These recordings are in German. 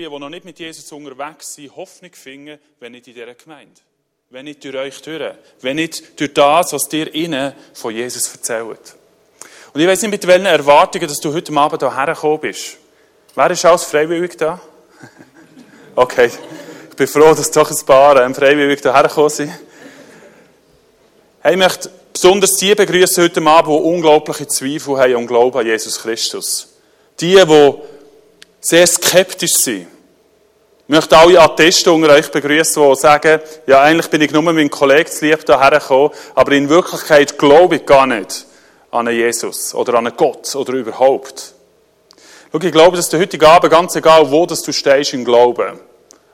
die noch nicht mit Jesus unterwegs sind, Hoffnung finden, wenn nicht in dieser Gemeinde. Wenn nicht durch euch durch. Wenn nicht durch das, was dir innen von Jesus erzählt. Und ich weiß nicht, mit welchen Erwartungen, dass du heute Abend hierher gekommen bist. Wer ist alles freiwillig da? Okay. Ich bin froh, dass doch ein paar ähm, freiwillig hierher gekommen sind. Hey, ich möchte besonders die begrüßen heute Abend, die unglaubliche Zweifel haben und Glauben an Jesus Christus. Die, die sehr skeptisch sind. Ich möchte alle Atteste unter euch begrüßen, die sagen, ja, eigentlich bin ich nur mit meinem Kollegen zu lieb hierher gekommen, aber in Wirklichkeit glaube ich gar nicht an einen Jesus oder an einen Gott oder überhaupt. Schau, ich glaube, dass du heute Abend, ganz egal wo dass du stehst im Glauben,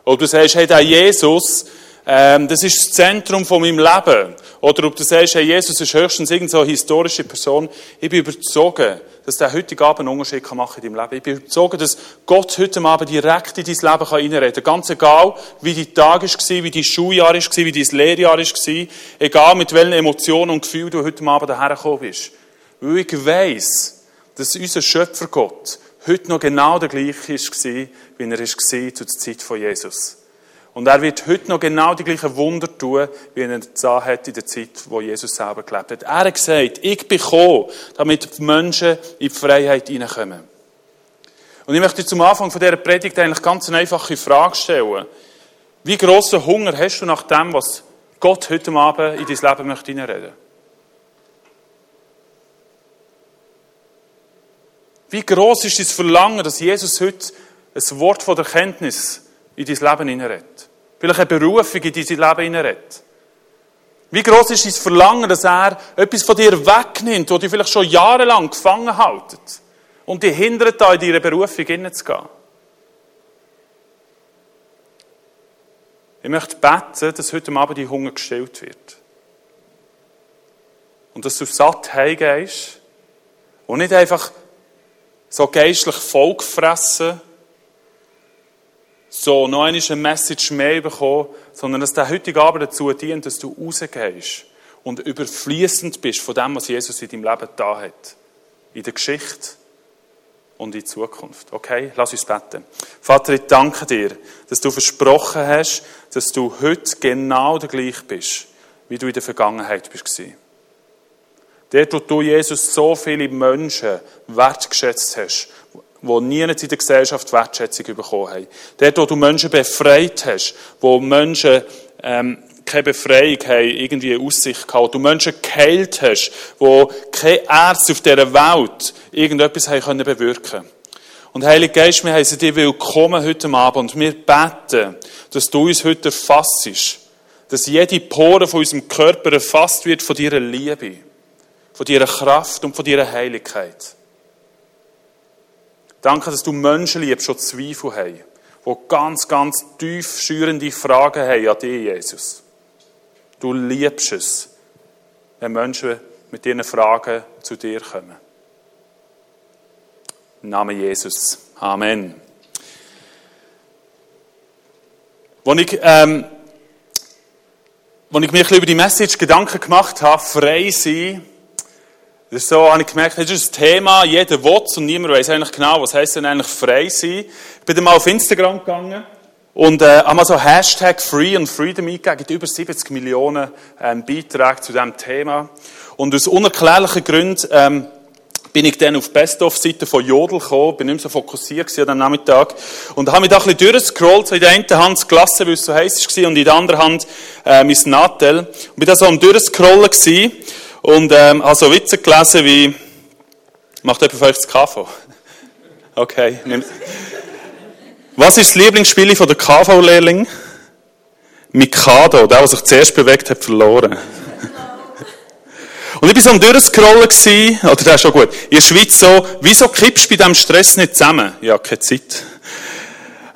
ob du sagst, hey, der Jesus, ähm, das ist das Zentrum von meinem Leben. Oder ob du sagst, hey, Jesus ist höchstens irgendeine historische Person. Ich bin überzogen, dass der heute Abend einen Unterschied machen kann in deinem Leben. Ich bin überzogen, dass Gott heute Abend direkt in dein Leben reinreden kann. Ganz egal, wie dein Tag war, wie dein Schuljahr war, wie dein Lehrjahr war. Egal, mit welchen Emotionen und Gefühlen du heute Abend hergekommen bist. Weil ich weiss, dass unser Schöpfer Gott heute noch genau der gleiche war, wie er war zur Zeit von Jesus. Und er wird heute noch genau die gleichen Wunder tun, wie er es hat in der Zeit, wo Jesus selber gelebt hat. Er hat gesagt, ich bin gekommen, damit die Menschen in die Freiheit hineinkommen. Und ich möchte zum Anfang von dieser Predigt eigentlich ganz eine einfache Frage stellen. Wie grossen Hunger hast du nach dem, was Gott heute Abend in dein Leben möchte hineinreden? Wie groß ist das Verlangen, dass Jesus heute ein Wort von der Kenntnis in dein Leben hineinredet. Vielleicht eine Berufung in dein Leben hineinredet. Wie groß ist dein Verlangen, dass er etwas von dir wegnimmt, wo dich vielleicht schon jahrelang gefangen haltet und dich hindert, da in deine Berufung hineinzugehen? Ich möchte beten, dass heute Abend dein Hunger gestillt wird. Und dass du satt heimgehst und nicht einfach so geistlich vollgefressen so noch eine Message mehr bekommen, sondern dass der heutige Abend dazu dient, dass du rausgehst und überfließend bist von dem, was Jesus in deinem Leben da hat. In der Geschichte und in Zukunft. Okay? Lass uns beten. Vater, ich danke dir, dass du versprochen hast, dass du heute genau der gleich bist, wie du in der Vergangenheit bist. Dort, wo du Jesus so viele Menschen wertgeschätzt hast, die nie in der Gesellschaft Wertschätzung bekommen haben. Dort, wo du Menschen befreit hast, wo Menschen ähm, keine Befreiung haben, irgendwie eine Aussicht gehabt, du Menschen geheilt hast, wo keine Ärzte auf dieser Welt irgendetwas haben können bewirken Und Heilige Geist, wir heißen dir willkommen heute Abend und wir beten, dass du uns heute erfassest, dass jede Pore von unserem Körper erfasst wird von deiner Liebe, von deiner Kraft und von deiner Heiligkeit. Danke, dass du Menschen liebst, die Zweifel haben, die ganz, ganz tief schürende Fragen haben an dich, Jesus. Du liebst es, wenn Menschen mit ihren Fragen zu dir kommen. Im Namen Jesus. Amen. Als ich, ähm, als ich mir über die Message Gedanken gemacht habe, frei sein, das so, habe ich gemerkt, das ist ein Thema, jeder will und niemand weiß eigentlich genau, was heisst denn eigentlich frei sein. Ich bin dann mal auf Instagram gegangen und äh, habe mal so Hashtag Free und Freedom eingegeben, über 70 Millionen ähm, Beiträge zu diesem Thema. Und aus unerklärlichen Gründen ähm, bin ich dann auf die Best-of-Seite von Jodel gekommen, bin nicht mehr so fokussiert an diesem Nachmittag und habe mich da ein bisschen durchgescrollt, so in der einen Hand das Glasse, weil es so heiß war, und in der anderen Hand äh, mein Nattel. Und bin da so am durchscrollen gewesen und ähm, habe so Witze gelesen wie, macht jemand von das KV? Okay. Was ist das Lieblingsspiel von der KV-Lehrling? Mikado, der, der sich zuerst bewegt hat, verloren. Und ich war so am Durchscrollen gewesen, oder der ist schon gut, in der Schweiz so, wieso kippst du bei diesem Stress nicht zusammen? Ja, keine Zeit.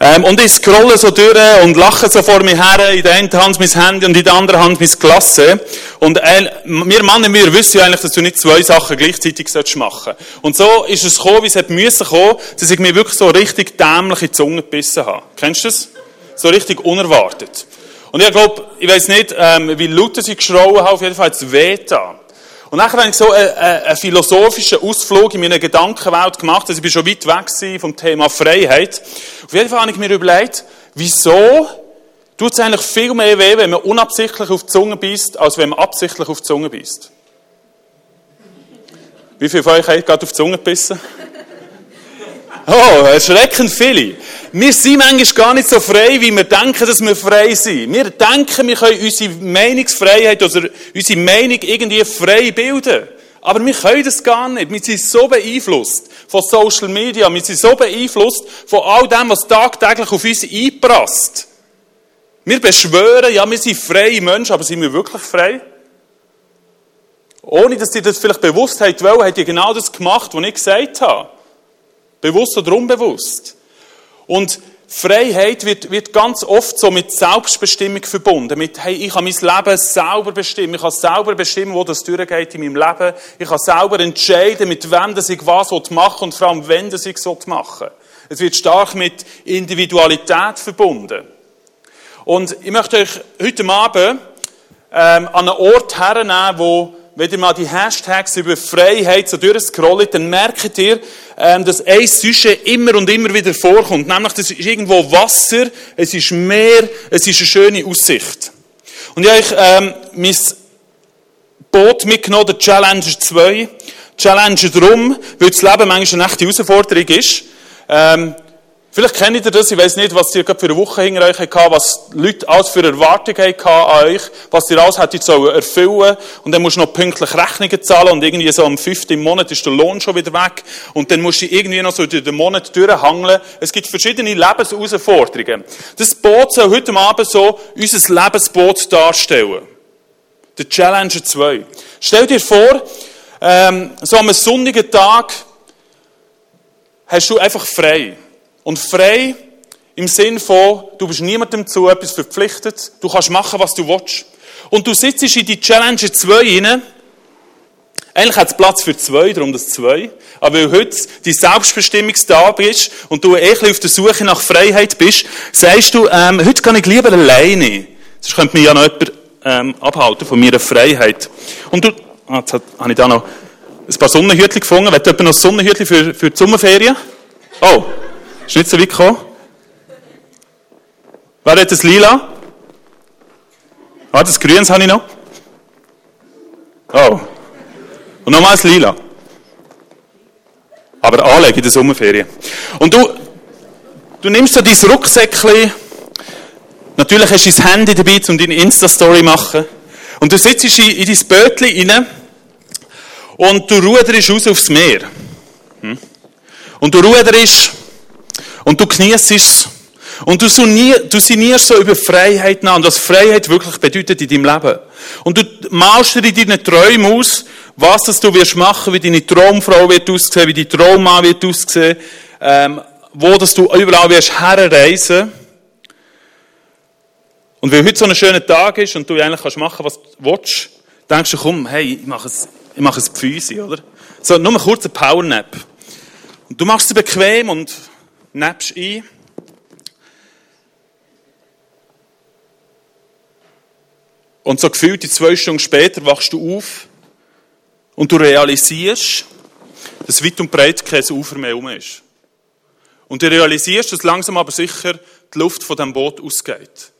Ähm, und ich scrolle so durch und lache so vor mir her, in der einen Hand mein Handy und in der anderen Hand mein Klasse. Und äh, wir Männer, wir wissen ja eigentlich, dass du nicht zwei Sachen gleichzeitig machen sollst. Und so ist es gekommen, wie es hätte müssen kommen, dass ich mir wirklich so richtig dämlich in die Zunge gebissen habe. Kennst du das? So richtig unerwartet. Und ich glaube, ich weiß nicht, ähm, wie laut ich geschrauen habe, auf jeden Fall hat es weh Und dann habe ich so einen, einen philosophischen Ausflug in meine Gedankenwelt gemacht. Also ich bin schon weit weg vom Thema Freiheit. Auf jeden Fall habe ich mir überlegt, wieso tut es eigentlich viel mehr weh, wenn man unabsichtlich auf die Zunge beißt, als wenn man absichtlich auf die Zunge beißt. Wie viele von euch haben gerade auf die Zunge gebissen? Oh, erschreckend viele. Wir sind manchmal gar nicht so frei, wie wir denken, dass wir frei sind. Wir denken, wir können unsere Meinungsfreiheit oder unsere Meinung irgendwie frei bilden. Aber wir können das gar nicht. Wir sind so beeinflusst von Social Media. Wir sind so beeinflusst von all dem, was tagtäglich auf uns einprasst. Wir beschwören, ja, wir sind freie Menschen, aber sind wir wirklich frei? Ohne, dass ihr das vielleicht bewusst habt, weil, habt ihr genau das gemacht, was ich gesagt habe. Bewusst oder unbewusst. Und Freiheit wird, wird ganz oft so mit Selbstbestimmung verbunden. Mit, hey, ich kann mein Leben selber bestimmen. Ich kann selber bestimmen, wo das durchgeht in meinem Leben. Ich kann selber entscheiden, mit wem das ich was machen und vor allem, wenn das ich machen will. Es wird stark mit Individualität verbunden. Und ich möchte euch heute Abend ähm, an einen Ort hernehmen, wo wenn ihr mal die Hashtags über Freiheit so durchscrollt, dann merkt ihr, ähm, dass ein Sujet immer und immer wieder vorkommt. Nämlich, das ist irgendwo Wasser, es ist Meer, es ist eine schöne Aussicht. Und ich habe euch ähm, mein Boot mitgenommen, der Challenger 2. Challenger drum, weil das Leben manchmal eine echte Herausforderung ist. Ähm, Vielleicht kennt ihr das, ich weiß nicht, was ihr gerade für eine Woche hinter euch hattet, was Leute alles für Erwartungen hatten an euch, was ihr alles hättet erfüllen und dann musst du noch pünktlich Rechnungen zahlen und irgendwie so am fünften Monat ist der Lohn schon wieder weg und dann musst du irgendwie noch so durch den Monat durchhangeln. Es gibt verschiedene Lebensausforderungen. Das Boot soll heute Abend so unser Lebensboot darstellen. Der Challenger 2. Stell dir vor, ähm, so am sonnigen Tag hast du einfach frei. Und frei im Sinn von, du bist niemandem zu etwas verpflichtet, du kannst machen, was du willst. Und du sitzt in die Challenger 2 rein. Eigentlich hat es Platz für zwei, darum das zwei. Aber weil heute die Selbstbestimmungstag ist und du eh auf der Suche nach Freiheit bist, sagst du, ähm, heute kann ich lieber alleine. Sonst könnte mich ja noch jemand ähm, abhalten von meiner Freiheit. Und du, ah, jetzt habe ich da noch ein paar Sonnenhütchen gefunden. Wollt jemand noch Sonnenhütchen für, für die Sommerferien? Oh. Ist nicht so weit gekommen? Wer hat das Lila? Ah, das Grünes habe ich noch. Oh. Und nochmal das Lila. Aber anlegen in der Sommerferien. Und du, du nimmst so dein Rucksäckchen. Natürlich hast du dein Handy dabei, um deine Insta-Story zu machen. Und du sitzt in dein Bötchen rein. Und du ruderst raus aufs Meer. Hm? Und du ruderst und du genießt es. Und du, sinnierst so über Freiheit nach und was Freiheit wirklich bedeutet in deinem Leben. Und du malst dir in deinen Träumen aus, was das du wirst machen, wie deine Traumfrau wird aussehen, wie dein Traummann wird aussehen, ähm, wo das du überall wirst herreisen. Und weil heute so ein schöner Tag ist und du eigentlich kannst machen, was du willst, denkst du, komm, hey, ich mache es, ich mache es oder? So, nur ein kurzer Powernap. Und du machst es bequem und nebst ein. Und so gefühlt zwei Stunden später wachst du auf und du realisierst, dass weit und breit kein Ufer mehr herum ist. Und du realisierst, dass langsam aber sicher die Luft von dem Boot ausgeht.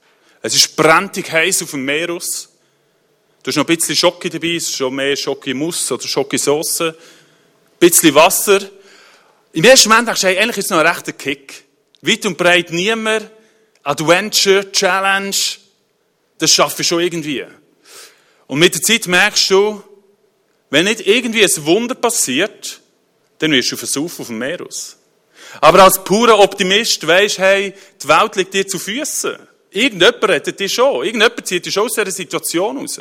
Es ist brenntig heiß auf dem Meer aus. Du hast noch ein bisschen Schocke dabei, es ist schon mehr Schocke-Muss oder Schocke-Sauce. Ein bisschen Wasser. Im ersten Moment denkst du, hey, eigentlich ist es noch ein rechter Kick. Weit und breit niemand. Adventure, Challenge. Das schaffe ich schon irgendwie. Und mit der Zeit merkst du, wenn nicht irgendwie ein Wunder passiert, dann wirst du versaufen auf dem Meer aus. Aber als purer Optimist weisst, hey, die Welt liegt dir zu Füßen. Irgendjemand rettet dich schon. Irgendjemand zieht dich schon aus dieser Situation raus.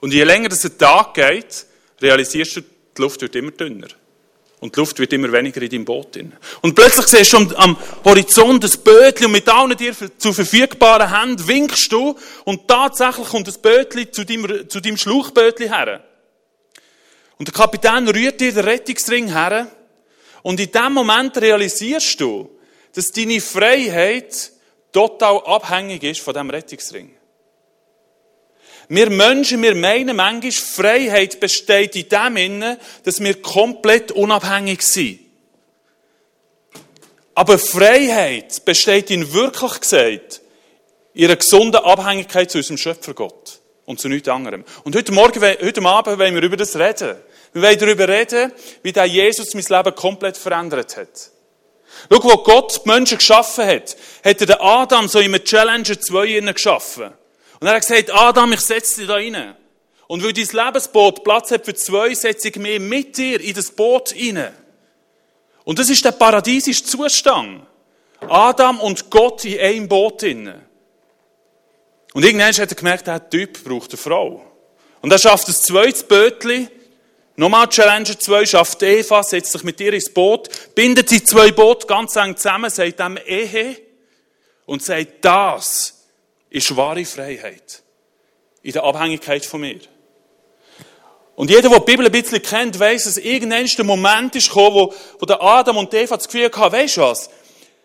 Und je länger es ein Tag geht, realisierst du, die Luft wird immer dünner. Und die Luft wird immer weniger in deinem Boot. Drin. Und plötzlich siehst du am Horizont das Bötchen und mit allen dir zu verfügbaren Händen winkst du und tatsächlich kommt das Bötchen zu deinem, zu deinem Schlauchbötchen her. Und der Kapitän rührt dir den Rettungsring her und in dem Moment realisierst du, dass deine Freiheit total abhängig ist von dem Rettungsring. Wir Menschen, wir meinen manchmal, Freiheit besteht in dem Innen, dass wir komplett unabhängig sind. Aber Freiheit besteht in wirklich gesagt, in einer gesunden Abhängigkeit zu unserem Schöpfer Gott und zu nichts anderem. Und heute Morgen, heute Abend wollen wir über das reden. Wir wollen darüber reden, wie der Jesus mein Leben komplett verändert hat. Schau, wo Gott die Menschen geschaffen hat, hat er den Adam so in einem Challenger 2 geschaffen. Und er hat gesagt, Adam, ich setze dich da rein. Und weil dein Lebensboot Platz hat für zwei, setze ich mich mit dir in das Boot rein. Und das ist der paradiesische Zustand. Adam und Gott in einem Boot drin. Und irgendwann hat er gemerkt, der Typ braucht eine Frau. Und er schafft ein zweites Bötchen. Nochmal Challenger 2 schafft Eva, setzt sich mit ihr ins Boot, bindet die zwei Boote ganz eng zusammen, sagt dem Ehe und sagt, das ist wahre Freiheit. In der Abhängigkeit von mir. Und jeder, der die Bibel ein bisschen kennt, weiß, dass irgendwann der Moment ist gekommen, wo, wo der Adam und Eva das Gefühl hatten, weisst du was?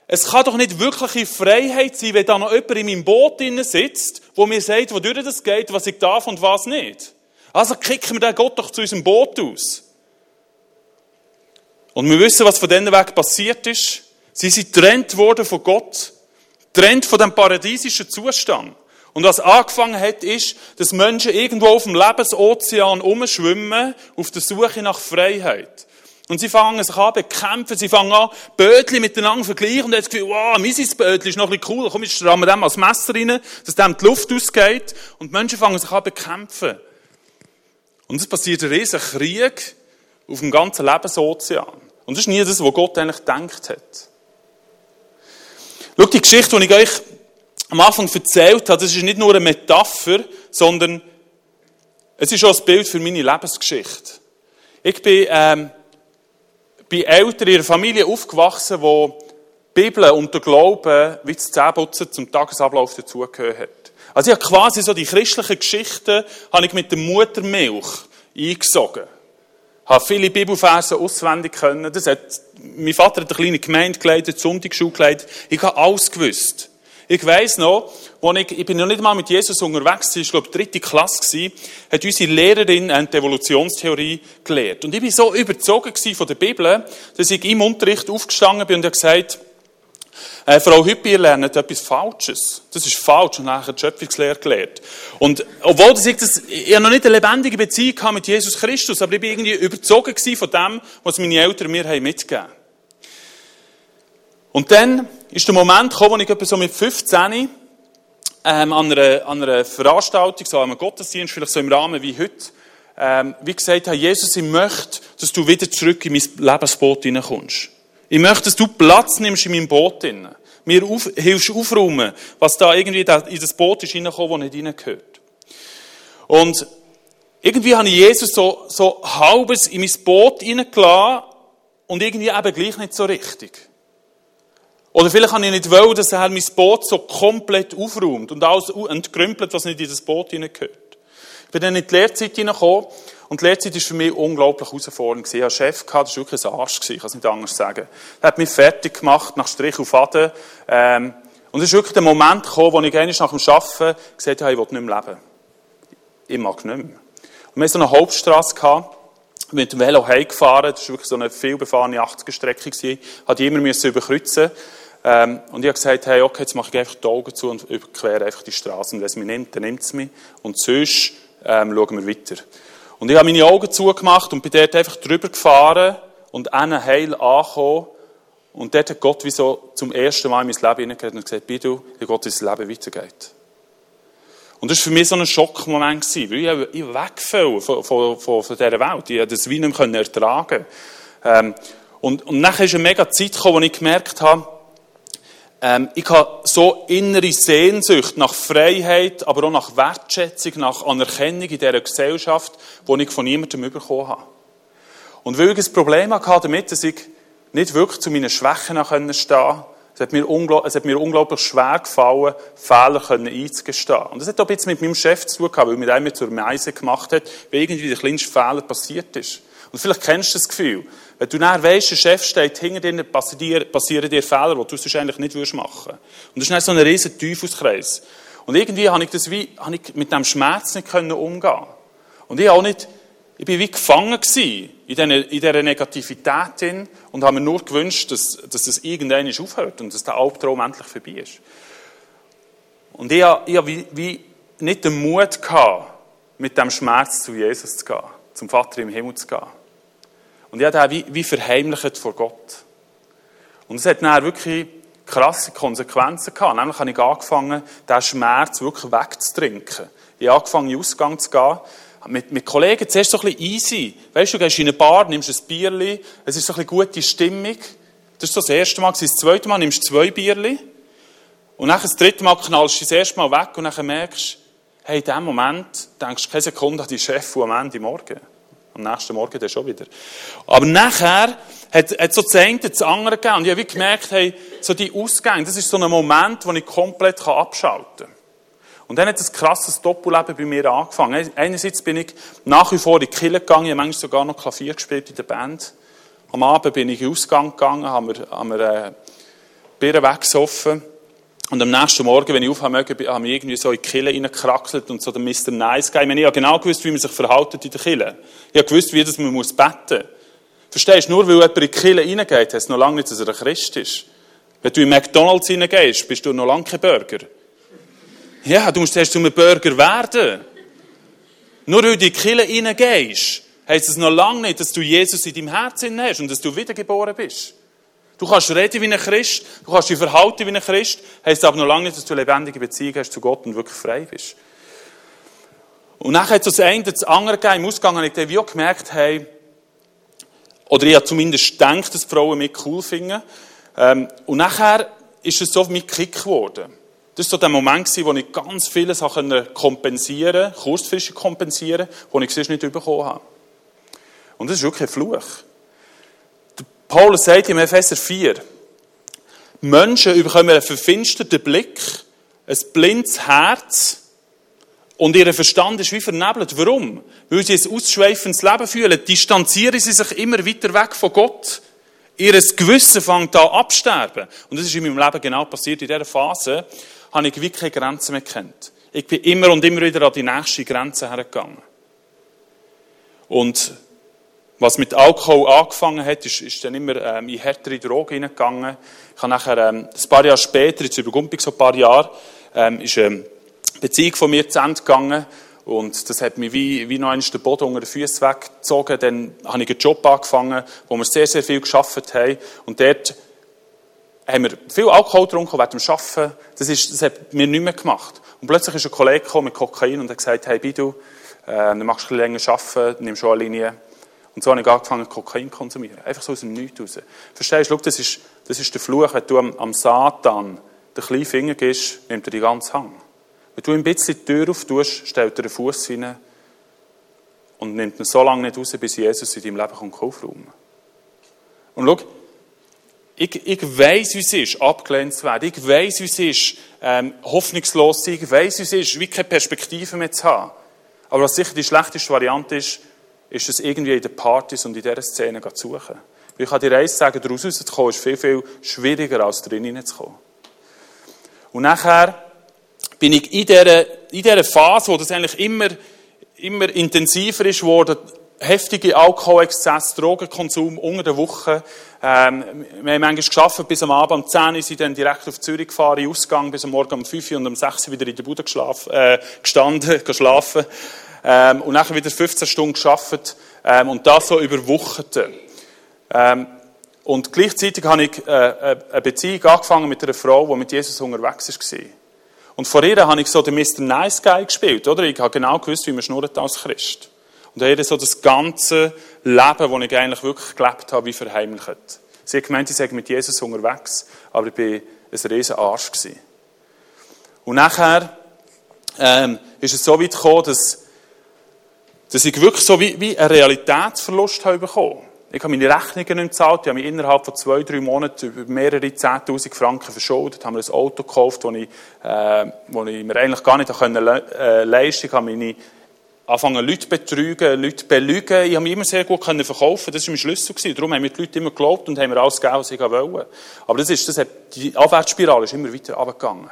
Es kann doch nicht wirkliche Freiheit sein, wenn da noch jemand in meinem Boot sitzt, wo mir sagt, wodurch das geht, was ich darf und was nicht. Also kicken wir den Gott doch zu unserem Boot aus. Und wir wissen, was von diesem Weg passiert ist. Sie sind getrennt worden von Gott trennt von dem paradiesischen Zustand. Und was angefangen hat, ist, dass Menschen irgendwo auf dem Lebensozean umschwimmen, auf der Suche nach Freiheit. Und sie fangen sich an bekämpfen, sie fangen an, Bötli miteinander vergleichen und haben das Gefühl, wow, mein Bötli ist noch ein bisschen cool, komm, jetzt rammen wir dem als Messer rein, dass dem die Luft ausgeht. Und Menschen fangen sich an bekämpfen. Und es passiert ein riesiger Krieg auf dem ganzen Lebensozean. Und das ist nie das, was Gott eigentlich gedacht hat. Schau, die Geschichte, die ich euch am Anfang erzählt habe, das ist nicht nur eine Metapher, sondern es ist auch ein Bild für meine Lebensgeschichte. Ich bin ähm, bei Eltern in einer Familie aufgewachsen, wo die Bibel und der Glaube wie das Zähneputzen zum Tagesablauf dazugehört. Also ich habe quasi so die christlichen Geschichten habe ich mit der Muttermilch eingesogen habe viele Bibelverse auswendig können. Das hat, mein Vater hat eine kleine Gemeinde geleitet, Sonntagsschule geleitet. Ich habe alles gewusst. Ich weiss noch, wo ich, ich bin noch nicht mal mit Jesus unterwegs, ich glaube, dritte Klasse gewesen, hat unsere Lehrerin eine Evolutionstheorie gelehrt. Und ich bin so überzogen von der Bibel, dass ich im Unterricht aufgestanden bin und habe gesagt, äh, Frau Hüppi, ihr lernt etwas Falsches. Das ist falsch. Und nachher die Schöpfungslehre gelernt. Und, obwohl das ich, das, ich noch nicht eine lebendige Beziehung hatte mit Jesus Christus, aber ich war irgendwie überzogen von dem, was meine Eltern mir haben mitgegeben Und dann ist der Moment gekommen, wo ich etwa so mit 15 ähm, an, einer, an einer Veranstaltung, so einem Gottesdienst, vielleicht so im Rahmen wie heute, ähm, wie gesagt habe, Jesus, ich möchte, dass du wieder zurück in mein Lebensboot hineinkommst. Ich möchte, dass du Platz nimmst in meinem Boot. Drin. Mir auf, hilfst aufräumen, was da irgendwie in das Boot ist reingekommen, wo nicht reingehört. Und irgendwie habe ich Jesus so, so halbes in mein Boot hineingelassen und irgendwie eben gleich nicht so richtig. Oder vielleicht habe ich nicht wollen, dass er mein Boot so komplett aufräumt und alles entkrümpelt, was nicht in das Boot hineingehört. Ich bin dann in die Lehrzeit hineingekommen und die Lehrzeit war für mich unglaublich herausfordernd. Ich hatte einen Chef, das war wirklich ein Arsch, ich kann es nicht anders sagen. Er hat mich fertig gemacht, nach Strich und Faden. Ähm, und es ist wirklich der Moment gekommen, wo ich eigentlich nach dem Arbeiten gesagt habe, ich will nicht mehr leben. Ich mag nicht mehr. Und wir hatten so eine Hauptstrasse, gehabt, mit dem Velo heimgefahren, das war wirklich so eine vielbefahrene 80er-Strecke, ich musste die immer überkreuzen. Ähm, und ich habe gesagt, hey, okay, jetzt mache ich einfach die Augen zu und überquere einfach die Straße. Und wenn es mich nimmt, dann nimmt es mich. Und sonst ähm, schauen wir weiter. Und ich habe meine Augen zugemacht und bin dort einfach drüber gefahren und einen heil angekommen. Und dort hat Gott wie so zum ersten Mal in mein Leben hineingehört und gesagt, bitte, wie Gott ins Leben weitergeht. Und das war für mich so ein Schockmoment, weil ich, ich wegfiel von, von, von, von dieser Welt. Ich konnte das wie nicht mehr ertragen. Ähm, und, und nachher ist eine mega Zeit gekommen, wo ich gemerkt habe, ähm, ich habe so innere Sehnsucht nach Freiheit, aber auch nach Wertschätzung, nach Anerkennung in dieser Gesellschaft, die ich von niemandem bekommen habe. Und weil ich ein Problem hatte damit, dass ich nicht wirklich zu meinen Schwächen stehen konnte, es hat, mir es hat mir unglaublich schwer gefallen, Fehler einzugestehen. Und das hat auch jetzt mit meinem Chef zu tun gehabt, weil mir einmal zur Meise gemacht hat, weil irgendwie der kleinste Fehler passiert ist. Und vielleicht kennst du das Gefühl. Wenn du nachher weisst, der Chef steht hinter dir, passieren dir, Fehler, die du sonst eigentlich nicht machen würdest. Und das ist dann so ein riesen Teufelskreis. Und irgendwie habe ich, das wie, habe ich mit dem Schmerz nicht können umgehen Und ich auch nicht, ich bin wie gefangen gewesen in dieser, in dieser Negativität drin und habe mir nur gewünscht, dass, dass das irgendwann aufhört und dass der Albtraum endlich vorbei ist. Und ich habe, ich habe wie, wie nicht den Mut gehabt, mit dem Schmerz zu Jesus zu gehen, zum Vater im Himmel zu gehen. Und ich habe den wie, wie verheimlicht vor Gott. Und es hat dann wirklich krasse Konsequenzen gehabt. Nämlich habe ich angefangen, diesen Schmerz wirklich wegzutrinken. Ich habe angefangen, in den Ausgang zu gehen. Mit, mit Kollegen zuerst so ein bisschen easy. Weißt du, du gehst in eine Bar, nimmst ein Bierli, es ist so ein bisschen gute Stimmung. Das ist so das erste Mal. Das zweite Mal nimmst du zwei Bierli. Und dann das dritte Mal knallst du das erste Mal weg und dann merkst hey, in dem Moment denkst du keine Sekunde an die Chef am Ende Morgen. Am nächsten Morgen dann schon wieder. Aber nachher hat, hat so das eine das andere gegeben. Und ich habe gemerkt, hey, so die Ausgänge, das ist so ein Moment, wo ich komplett abschalten kann. Und dann hat ein krasses Doppelleben bei mir angefangen. Einerseits bin ich nach wie vor in die Kirche gegangen, ich habe manchmal sogar noch Klavier gespielt in der Band. Am Abend bin ich in den Ausgang gegangen, haben wir, haben wir äh, Bier weggesoffen. Und am nächsten Morgen, wenn ich aufhören möchte, haben wir irgendwie so in die Kille reingekraxelt und so der Mr. Nice Guy. Ich habe genau gewusst, wie man sich verhält in der Kille. Ich habe gewusst, wie das man muss beten muss. Verstehst du? Nur weil jemand in die Kille reingeht, heißt noch lange nicht, dass er ein Christ ist. Wenn du in McDonalds reingehst, bist du noch lange kein Burger. Ja, du musst erst zu einem Burger werden. Nur weil du in die Kille reingehst, heisst es noch lange nicht, dass du Jesus in deinem Herzen hast und dass du wiedergeboren bist. Du kannst reden wie ein Christ, du kannst dich verhalten wie ein Christ, heisst aber noch lange nicht, dass du eine lebendige Beziehung hast zu Gott und wirklich frei bist. Und dann hat es das eine das andere gegeben. Im Ausgang habe ich dann wie auch gemerkt, hey, oder ich habe zumindest gedacht, dass Frauen mich cool finden. Ähm, und nachher ist es so mit Kick geworden. Das war so der Moment, wo ich ganz vieles kompensieren konnte, kurzfristig kompensieren, wo ich sonst nicht bekommen habe. Und das ist wirklich ein Fluch. Paulus sagt im Epheser 4, Menschen bekommen einen verfinsterten Blick, ein blindes Herz und ihr Verstand ist wie vernebelt. Warum? Weil sie ein ausschweifendes Leben fühlen. Distanzieren sie sich immer weiter weg von Gott. Ihr Gewissen fängt an absterben. Und das ist in meinem Leben genau passiert. In dieser Phase habe ich wirklich keine Grenzen mehr gekannt. Ich bin immer und immer wieder an die nächste Grenze hergegangen. Und was mit Alkohol angefangen hat, ist, ist dann immer ähm, in härtere Drogen hineingegangen. Ich habe nachher, ähm, ein paar Jahre später, jetzt übergumpig so ein paar Jahre, ähm, ist eine ähm, Beziehung von mir zu Ende gegangen. Und das hat mich wie, wie noch einmal den Boden unter den Füßen weggezogen. Dann habe ich einen Job angefangen, wo wir sehr, sehr viel geschafft haben. Und dort haben wir viel Alkohol getrunken während dem Arbeiten. Das, ist, das hat mir nicht mehr gemacht. Und plötzlich ist ein Kollege gekommen mit Kokain und hat gesagt, hey Bidu, äh, du machst ein bisschen länger arbeiten, nimmst schon eine Linie und so habe ich angefangen, Kokain zu konsumieren. Einfach so aus dem Nichts raus. Verstehst du? Das ist, das ist der Fluch. Wenn du am, am Satan den kleinen Finger gibst, nimmt er die ganze Hang. Wenn du ein bisschen die Tür auftust, stellt er den Fuß hinein und nimmt ihn so lange nicht raus, bis Jesus in deinem Leben kommt aufräumen. Und schau, ich, ich weiss, wie es ist, abgelehnt zu werden. Ich weiss, wie es ist, ähm, hoffnungslos zu sein. Ich weiss, wie es ist, wie keine Perspektive mehr zu haben. Aber was sicher die schlechteste Variante ist, ist es irgendwie in den Partys und in dieser Szene zu suchen. ich kann dir eins sagen, daraus rauszukommen, ist viel, viel schwieriger, als drin hineinzukommen. Und nachher bin ich in dieser, in dieser Phase, wo das eigentlich immer, immer intensiver ist geworden, heftige Alkoholexzesse, Drogenkonsum unter der Woche. Ähm, wir haben manchmal geschafft, bis am Abend um 10 Uhr sind dann direkt auf Zürich gefahren, Ausgang, bis am Morgen um 5 Uhr und um 6 Uhr wieder in der Bude äh, gestanden, geschlafen ähm, und nachher wieder 15 Stunden geschafft ähm, und das so über Wochen. Ähm, und gleichzeitig habe ich äh, äh, eine Beziehung angefangen mit einer Frau, die mit Jesus unterwegs war. Und vor ihr habe ich so den Mr. Nice Guy gespielt, oder? Ich habe genau gewusst, wie man schnurrt als Christ. Und habe so das ganze Leben, das ich eigentlich wirklich gelebt habe, wie verheimlicht. Sie hat gemeint, ich sei mit Jesus unterwegs, aber ich war ein riesen Arsch. Und nachher ähm, ist es so weit gekommen, dass dass ich wirklich so wie, wie einen Realitätsverlust habe bekommen. Ich habe meine Rechnungen nicht gezahlt. Ich habe mich innerhalb von zwei, drei Monaten über mehrere 10.000 Franken verschuldet. Habe mir ein Auto gekauft, das ich, äh, ich mir eigentlich gar nicht können, äh, leisten konnte. Ich habe meine anfangen Leute betrügen, Leute belügen. Ich habe mich immer sehr gut können verkaufen. Das war mein Schlüssel gewesen. Darum haben mir die Leute immer geglaubt und haben mir alles gegeben, was ich wollte. Aber das ist, das hat, die Abwärtsspirale ist immer weiter runtergegangen.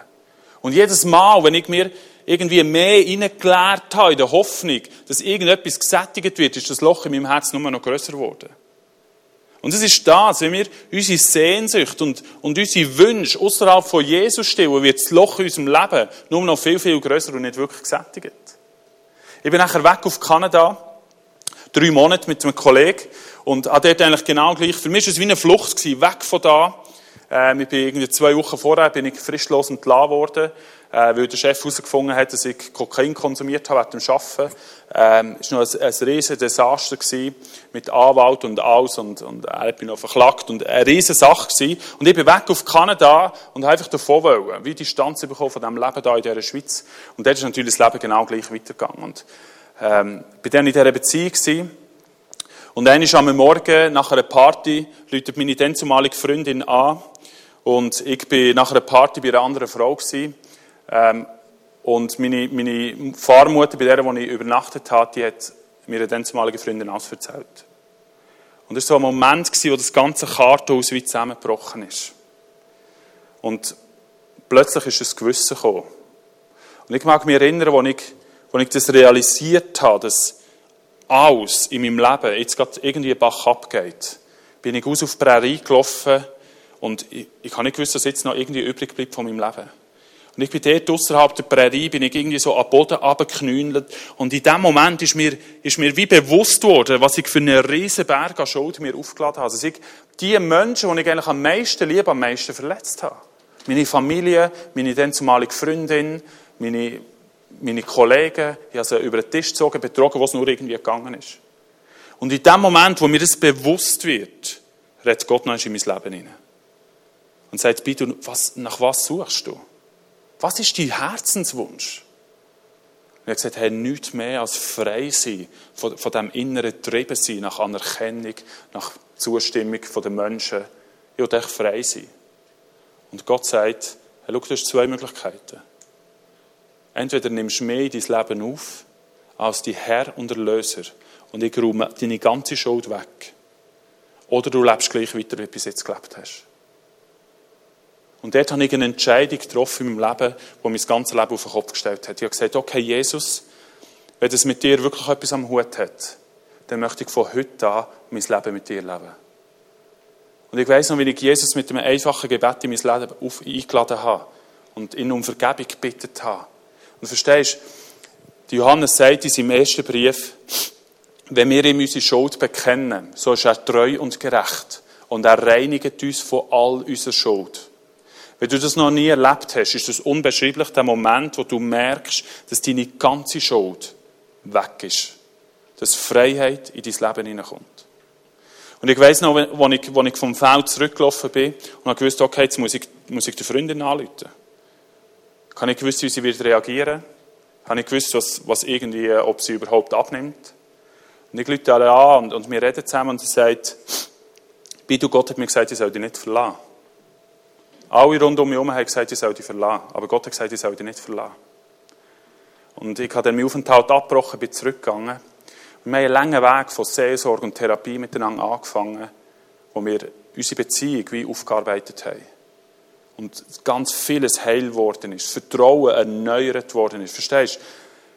Und jedes Mal, wenn ich mir irgendwie mehr reingeleert habe, in der Hoffnung, dass irgendetwas gesättigt wird, ist das Loch in meinem Herz nur noch grösser geworden. Und es ist das, wenn wir unsere Sehnsucht und, und unsere Wünsche außerhalb von Jesus stellen, wird das Loch in unserem Leben nur noch viel, viel grösser und nicht wirklich gesättigt. Ich bin nachher weg auf Kanada, drei Monate mit einem Kollegen und habe dort eigentlich genau gleich, für mich war es wie eine Flucht weg von da. Ähm, ich bin irgendwie zwei Wochen vorher bin ich frischlos entlassen worden äh, weil der Chef herausgefunden hat, dass ich Kokain konsumiert habe während dem Arbeiten. Ähm, war noch ein, ein riesiges Desaster gewesen, mit Anwalt und alles und, und er hat mich noch verklagt und eine riesige Sache gewesen. Und ich bin weg auf Kanada und einfach davon wollen, wie Distanz bekommen von diesem Leben hier in dieser Schweiz. Und dort ist natürlich das Leben genau gleich weitergegangen. Und, ähm, bin dann in dieser Beziehung gewesen. Und dann ist am Morgen nach einer Party, läutet meine dann zumalige Freundin an. Und ich bin nach einer Party bei einer anderen Frau gewesen. Ähm, und meine, meine Fahrmutter, bei der, wo ich übernachtet habe, die hat mir eine dann zumalige Freundin alles erzählt. Und das war so ein Moment, wo das ganze Kartenhaus wie zusammengebrochen ist. Und plötzlich ist ein Gewissen gekommen. Und ich mag mich erinnern, als ich, als ich das realisiert habe, dass alles in meinem Leben jetzt gerade irgendwie Bach abgeht, bin ich aus auf Prärie gelaufen und ich, ich habe nicht gewusst, dass jetzt noch irgendwie übrig bleibt von meinem Leben. Und ich bin dort außerhalb der Prärie, bin ich irgendwie so am Boden runtergeknüllt. Und in dem Moment ist mir, ist mir wie bewusst worden, was ich für einen riesen Berg an Schuld mir aufgeladen habe. Also ich, die Menschen, die ich eigentlich am meisten liebe, am meisten verletzt habe. Meine Familie, meine dann zumalige Freundin, meine, meine Kollegen, ich habe sie über den Tisch gezogen, betrogen, was nur irgendwie gegangen ist. Und in dem Moment, wo mir das bewusst wird, redet Gott noch in mein Leben hinein. Und sagt, bitte, was, nach was suchst du? Was ist dein Herzenswunsch? Und er hat gesagt, hey, nichts mehr als frei sein, von, von dem inneren Treiben sein, nach Anerkennung, nach Zustimmung der Menschen. Ich will echt frei sein. Und Gott sagt, hey, schau, du hast zwei Möglichkeiten. Entweder nimmst du mehr in dein Leben auf, als die Herr und Erlöser, und ich räume deine ganze Schuld weg. Oder du lebst gleich weiter, wie du bis jetzt gelebt hast. Und dort habe ich eine Entscheidung getroffen in meinem Leben, die mein ganzes Leben auf den Kopf gestellt hat. Ich habe gesagt, okay, Jesus, wenn das mit dir wirklich etwas am Hut hat, dann möchte ich von heute an mein Leben mit dir leben. Und ich weiß noch, wie ich Jesus mit einem einfachen Gebet in mein Leben auf, eingeladen habe und ihn um Vergebung gebeten habe. Und verstehst, du, Johannes sagt in seinem ersten Brief, wenn wir ihm unsere Schuld bekennen, so ist er treu und gerecht und er reinigt uns von all unserer Schuld. Wenn du das noch nie erlebt hast, ist das unbeschreiblich der Moment, wo du merkst, dass deine ganze Schuld weg ist. Dass Freiheit in dein Leben hineinkommt. Und ich weiss noch, als ich, als ich vom Feld zurückgelaufen bin und habe gewusst, okay, jetzt muss ich, muss ich der Freundin anrufen. Kann ich gewusst, wie sie wird reagieren? Habe ich gewusst, was, was irgendwie, ob sie überhaupt abnimmt? Und ich rufe alle an und, und wir reden zusammen und sie sagt, bitte Gott hat mir gesagt, ich soll dich nicht verlassen. Alle rund um mich herum haben gesagt, ich soll dich verlassen. Aber Gott hat gesagt, ich soll dich nicht verlassen. Und ich habe dann meinen Aufenthalt abgebrochen, bin zurückgegangen. Und wir haben einen langen Weg von Seelsorge und Therapie miteinander angefangen, wo wir unsere Beziehung wie aufgearbeitet haben. Und ganz vieles heil geworden ist. Vertrauen erneuert worden ist. Verstehst du?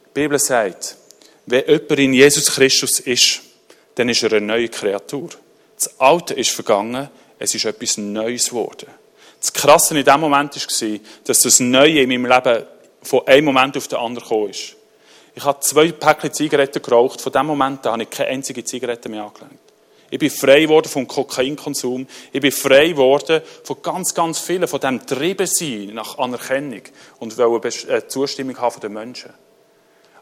Die Bibel sagt, wenn jemand in Jesus Christus ist, dann ist er eine neue Kreatur. Das Alte ist vergangen, es ist etwas Neues geworden. Das Krasse in dem Moment war, dass das Neue in meinem Leben von einem Moment auf den anderen gekommen ist. Ich habe zwei Päckchen Zigaretten geraucht. Von dem Moment an habe ich keine einzige Zigarette mehr angelenkt. Ich bin frei geworden vom Kokainkonsum. Ich bin frei geworden von ganz, ganz vielen, von dem Triebensein nach Anerkennung und äh, Zustimmung haben von den Menschen.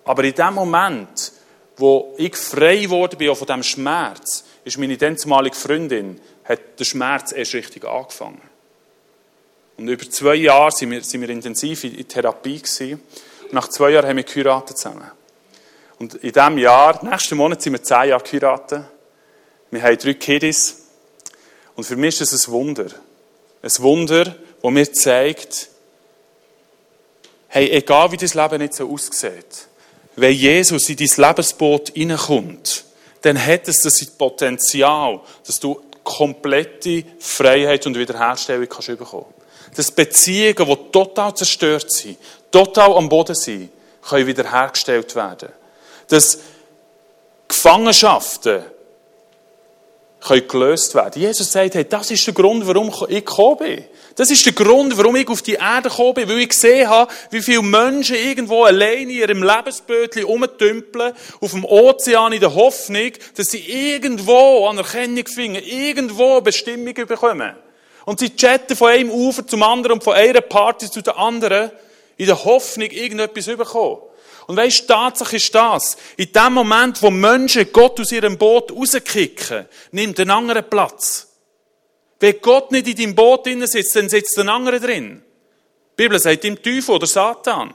Aber in dem Moment, wo ich frei geworden bin von dem Schmerz, ist meine dann Freundin, hat der Schmerz erst richtig angefangen. Und über zwei Jahre sind wir, sind wir intensiv in, Therapie gewesen. Und nach zwei Jahren haben wir geheiratet zusammen. Und in diesem Jahr, nächsten Monat sind wir zehn Jahre geheiratet. Wir haben drei Kiddies. Und für mich ist das ein Wunder. Ein Wunder, das mir zeigt, hey, egal wie dein Leben nicht so aussieht, wenn Jesus in dein Lebensboot hineinkommt, dann hat es das Potenzial, dass du komplette Freiheit und Wiederherstellung kannst bekommen. Dass Beziehungen, die total zerstört sind, total am Boden sind, können wiederhergestellt werden. Dass Gefangenschaften können gelöst werden. Jesus sagt, hey, das ist der Grund, warum ich gekommen bin. Das ist der Grund, warum ich auf die Erde gekommen bin, weil ich gesehen habe, wie viele Menschen irgendwo alleine in ihrem Lebensbötchen rumtümpeln, auf dem Ozean in der Hoffnung, dass sie irgendwo Anerkennung finden, irgendwo Bestimmung bekommen. Und sie chatten von einem Ufer zum anderen und von einer Party zu der anderen, in der Hoffnung, irgendetwas zu bekommen. Und weisst, Tatsache ist das. In dem Moment, wo Menschen Gott aus ihrem Boot rauskicken, nimmt ein anderer Platz. Wenn Gott nicht in deinem Boot drin sitzt, dann sitzt ein anderer drin. Die Bibel sagt ihm Teufel oder Satan.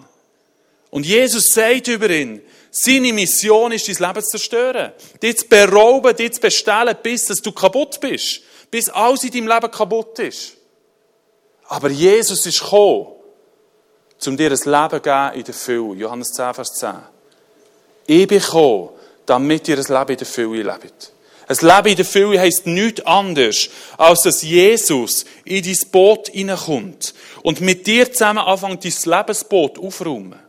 Und Jesus sagt über ihn, seine Mission ist, dein Leben zu zerstören. Dich zu berauben, dich zu bestellen, bis dass du kaputt bist. Bis alles in deinem Leben kaputt ist. Aber Jesus ist gekommen, um dir ein Leben zu geben in der Fülle. Johannes 10, Vers 10. Ich bin gekommen, damit ihr ein Leben in der Fülle lebt. Ein Leben in der Fülle heisst nichts anderes, als dass Jesus in dein Boot hineinkommt und mit dir zusammen anfängt, dein Lebensboot aufzuräumen.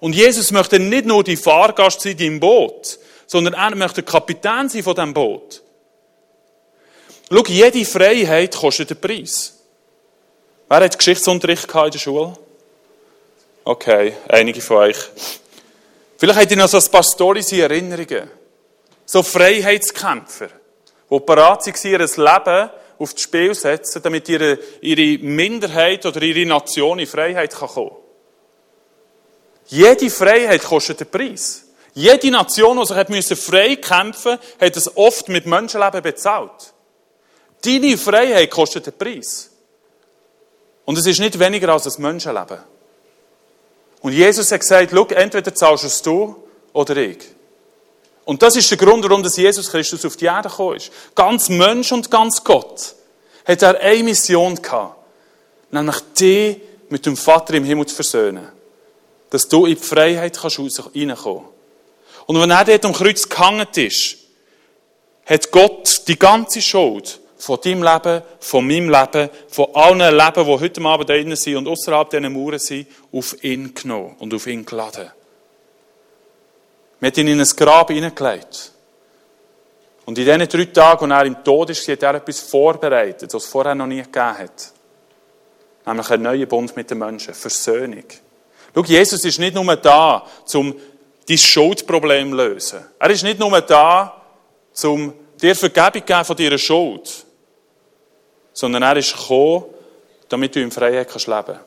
Und Jesus möchte nicht nur die Fahrgast sein in deinem Boot, sondern er möchte Kapitän sein von diesem Boot. Schau, jede Freiheit kostet einen Preis. Wer hat Geschichtsunterricht in der Schule? Okay, einige von euch. Vielleicht habt ihr noch so ein paar Storys in Erinnerungen. So Freiheitskämpfer, die bereit waren, ihr Leben auf das Spiel zu setzen, damit ihre, ihre Minderheit oder ihre Nation in Freiheit kommen kann. Jede Freiheit kostet einen Preis. Jede Nation, die sich frei kämpfen musste, hat es oft mit Menschenleben bezahlt. Deine Freiheit kostet einen Preis. Und es ist nicht weniger als ein Menschenleben. Und Jesus hat gesagt, schau, entweder zahlst es du oder ich. Und das ist der Grund, warum Jesus Christus auf die Erde gekommen ist. Ganz Mensch und ganz Gott hat er eine Mission gehabt. Nämlich dich mit dem Vater im Himmel zu versöhnen. Dass du in die Freiheit kannst reinkommen Und wenn er dort am Kreuz gehangen ist, hat Gott die ganze Schuld von deinem Leben, von meinem Leben, von allen Leben, die heute Abend da drinnen sind und außerhalb dieser Mauern sind, auf ihn genommen und auf ihn geladen. Wir haben ihn in ein Grab hineingelegt. Und in diesen drei Tagen, als er im Tod ist, hat er etwas vorbereitet, was es vorher noch nie gegeben hat. Nämlich einen neuen Bund mit den Menschen. Versöhnung. Schau, Jesus ist nicht nur da, um dein Schuldproblem zu lösen. Er ist nicht nur da, um dir Vergebung zu geben von deiner Schuld sondern er ist gekommen, damit du in Freiheit kannst leben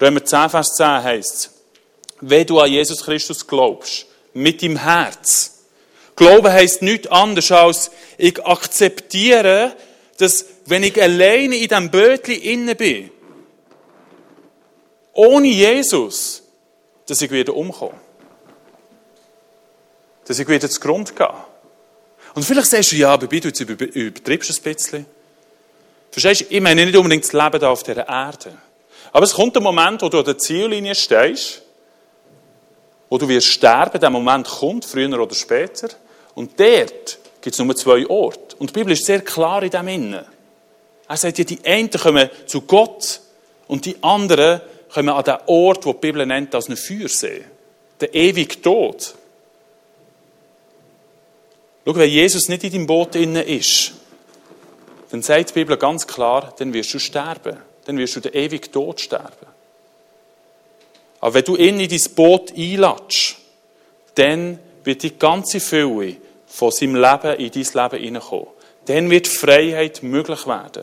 Römer 10, Vers 10 heißt wenn du an Jesus Christus glaubst, mit deinem Herz. Glauben heisst nichts anderes als, ich akzeptiere, dass, wenn ich alleine in diesem Bötchen inne bin, ohne Jesus, dass ich wieder umkomme. Dass ich wieder zu Grund gehe. Und vielleicht sagst du, ja, aber du übertreibst ein bisschen. Verstehst du? Ich meine nicht unbedingt das Leben da auf dieser Erde. Aber es kommt ein Moment, wo du an der Ziellinie stehst, wo du wirst sterben. Der Moment kommt, früher oder später. Und dort gibt es nur zwei Orte. Und die Bibel ist sehr klar in dem Innen. Er sagt ja, die einen kommen zu Gott und die anderen kommen an den Ort, wo die Bibel nennt als einen Feuersee. Der ewige Tod. Schau, wenn Jesus nicht in deinem Boot innen ist, dann sagt die Bibel ganz klar, dann wirst du sterben. Dann wirst du den ewigen Tod sterben. Aber wenn du ihn in dein Boot einlatschst, dann wird die ganze Fülle von seinem Leben in dein Leben hineinkommen. Dann wird Freiheit möglich werden.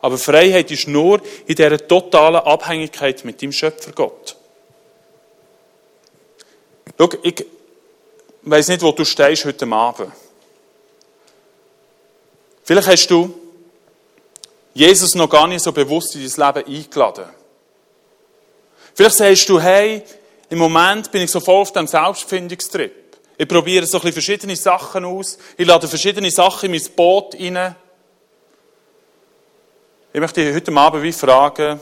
Aber Freiheit ist nur in dieser totalen Abhängigkeit mit dem Schöpfer Gott. Schau, ich weiss nicht, wo du stehst heute Abend. Vielleicht hast du Jesus noch gar nicht so bewusst in dein Leben eingeladen. Vielleicht sagst du, hey, im Moment bin ich so voll auf dem Selbstfindungstrip. Ich probiere so ein bisschen verschiedene Sachen aus. Ich lade verschiedene Sachen in mein Boot rein. Ich möchte dich heute Abend wie fragen,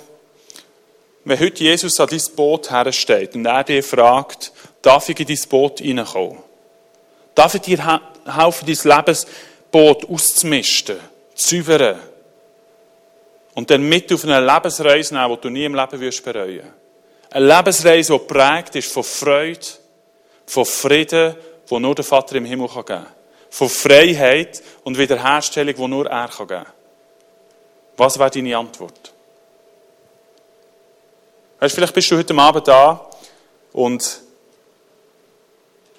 wenn heute Jesus an dein Boot hersteht und er dich fragt, darf ich in dein Boot reinkommen? Darf ich dir helfen, dein Lebens Boot auszumisten, zu säubern und dann mit auf eine Lebensreise nehmen, die du nie im Leben wirst bereuen. Eine Lebensreise, die geprägt ist von Freude, von Frieden, wo nur der Vater im Himmel geben kann. Von Freiheit und Wiederherstellung, die nur er geben kann. Was wäre deine Antwort? Weißt, vielleicht bist du heute Abend da und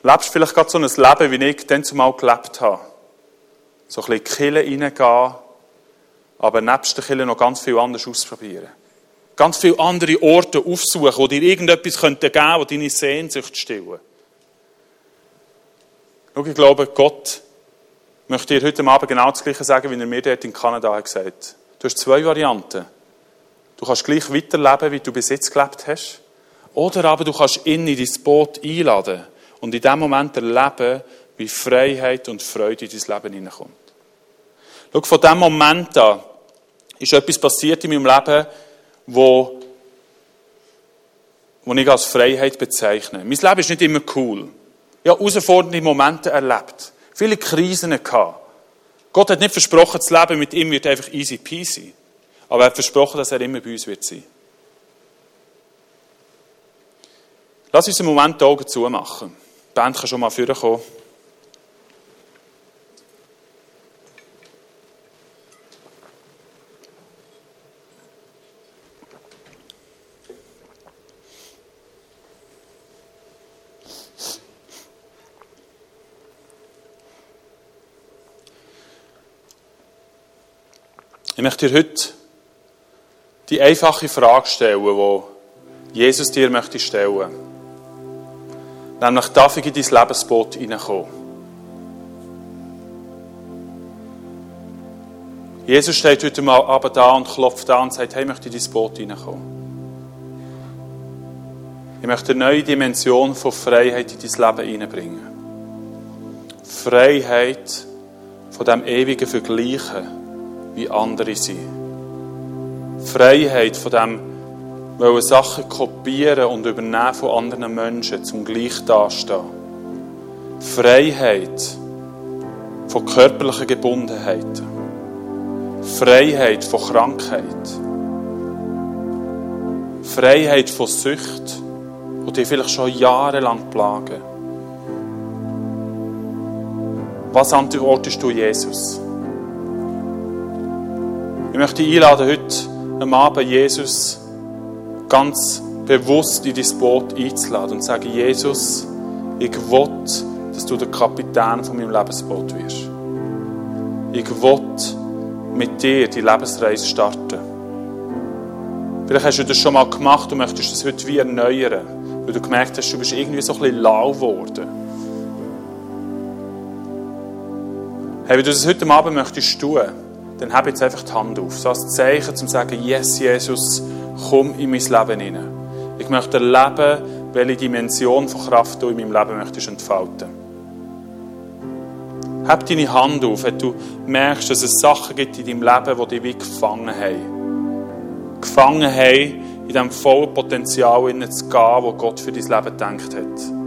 lebst vielleicht gerade so ein Leben, wie ich dann zumal gelebt habe. So ein bisschen in die reingehen, aber nebst der Kille noch ganz viel anderes ausprobieren. Ganz viele andere Orte aufsuchen, wo dir irgendetwas geben könnte, wo deine Sehnsucht stillen. Schau, ich glaube, Gott möchte dir heute Abend genau das Gleiche sagen, wie er mir dort in Kanada hat gesagt Du hast zwei Varianten. Du kannst gleich weiterleben, wie du bis jetzt gelebt hast. Oder aber du kannst ihn in dein Boot einladen und in dem Moment erleben, wie Freiheit und Freude in dein Leben hineinkommt. Schau, von diesem Moment an ist etwas passiert in meinem Leben, wo, wo ich als Freiheit bezeichne. Mein Leben ist nicht immer cool. Ich habe herausfordernde Momente erlebt. Viele Krisen gehabt. Gott hat nicht versprochen, das Leben mit ihm wird einfach easy peasy. Aber er hat versprochen, dass er immer bei uns wird sein. Lass uns einen Moment die Augen zumachen. Die Band kann schon mal vorkommen. Ich möchte dir heute die einfache Frage stellen, die Jesus dir möchte stellen. Nämlich, darf ich in dein Lebensboot hineinkommen? Jesus steht heute aber da und klopft an und sagt, hey, ich möchte in dein Boot hineinkommen. Ich möchte eine neue Dimension von Freiheit in dein Leben hineinbringen. Freiheit von dem ewigen Vergleichen wie andere sind. Freiheit von dem, wollen Sachen kopieren und übernehmen von anderen Menschen, zum gleich dastehen. Freiheit von körperlichen Gebundenheiten. Freiheit von Krankheit. Freiheit von Sucht, die dich vielleicht schon jahrelang plagen. Was antwortest du Jesus? Ich möchte dich einladen, heute am Abend Jesus ganz bewusst in dein Boot einzuladen und sagen, Jesus, ich will, dass du der Kapitän von meinem Lebensboot wirst. Ich will mit dir die Lebensreise starten. Vielleicht hast du das schon mal gemacht und möchtest das heute wie erneuern, weil du gemerkt hast, du bist irgendwie so ein bisschen lau geworden. Hey, wenn du das heute Abend möchtest tun, dann habe jetzt einfach die Hand auf. So als Zeichen, um zu sagen, yes, Jesus, komm in mein Leben hinein. Ich möchte erleben, welche Dimension von Kraft du in meinem Leben möchtest entfalten. Hab deine Hand auf, wenn du merkst, dass es Sachen gibt in deinem Leben, die dich wie gefangen haben. Gefangen haben, in diesem vollen Potenzial zu gehen, das Gott für dein Leben gedacht hat.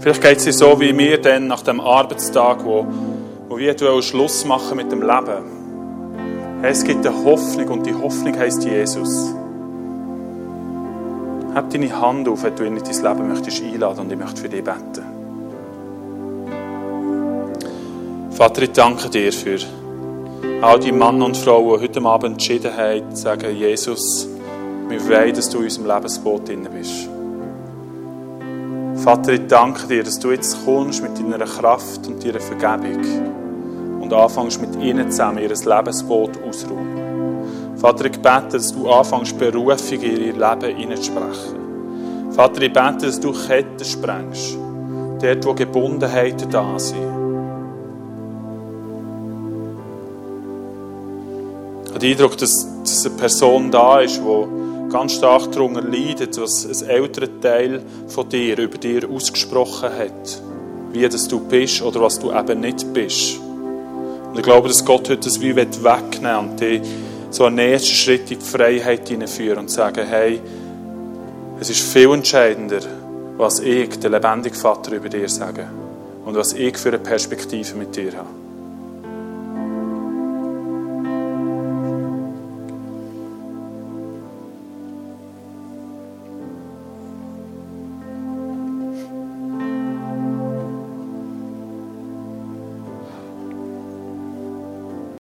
Vielleicht geht es dir so wie mir dann nach dem Arbeitstag, wo, wo wir Schluss machen mit dem Leben. Es gibt eine Hoffnung und die Hoffnung heißt Jesus. Hab deine Hand auf, wenn du in dein Leben möchtest einladen und ich möchte für dich beten. Vater, ich danke dir für all die Männer und Frauen, die heute Abend entschieden haben, zu sagen, Jesus, wir wollen, dass du in unserem Lebensboot drin bist. Vater, ich danke dir, dass du jetzt kommst mit deiner Kraft und deiner Vergebung und anfängst mit ihnen zusammen ihr Lebensboot auszuräumen. Vater, ich bete, dass du anfängst, Berufung in ihr Leben hineinzusprechen. Vater, ich bete, dass du Ketten sprengst, dort, wo Gebundenheiten da sind. Ich habe den Eindruck, dass, dass eine Person da ist, die ganz stark darunter leidet, was ein älterer Teil von dir über dir ausgesprochen hat. Wie das du bist oder was du eben nicht bist. Und ich glaube, dass Gott heute das wie wegnehmen und dich so einen nächsten Schritt in die Freiheit hineinführen und sagen, hey, es ist viel entscheidender, was ich, der lebendige Vater, über dir sage. und was ich für eine Perspektive mit dir habe.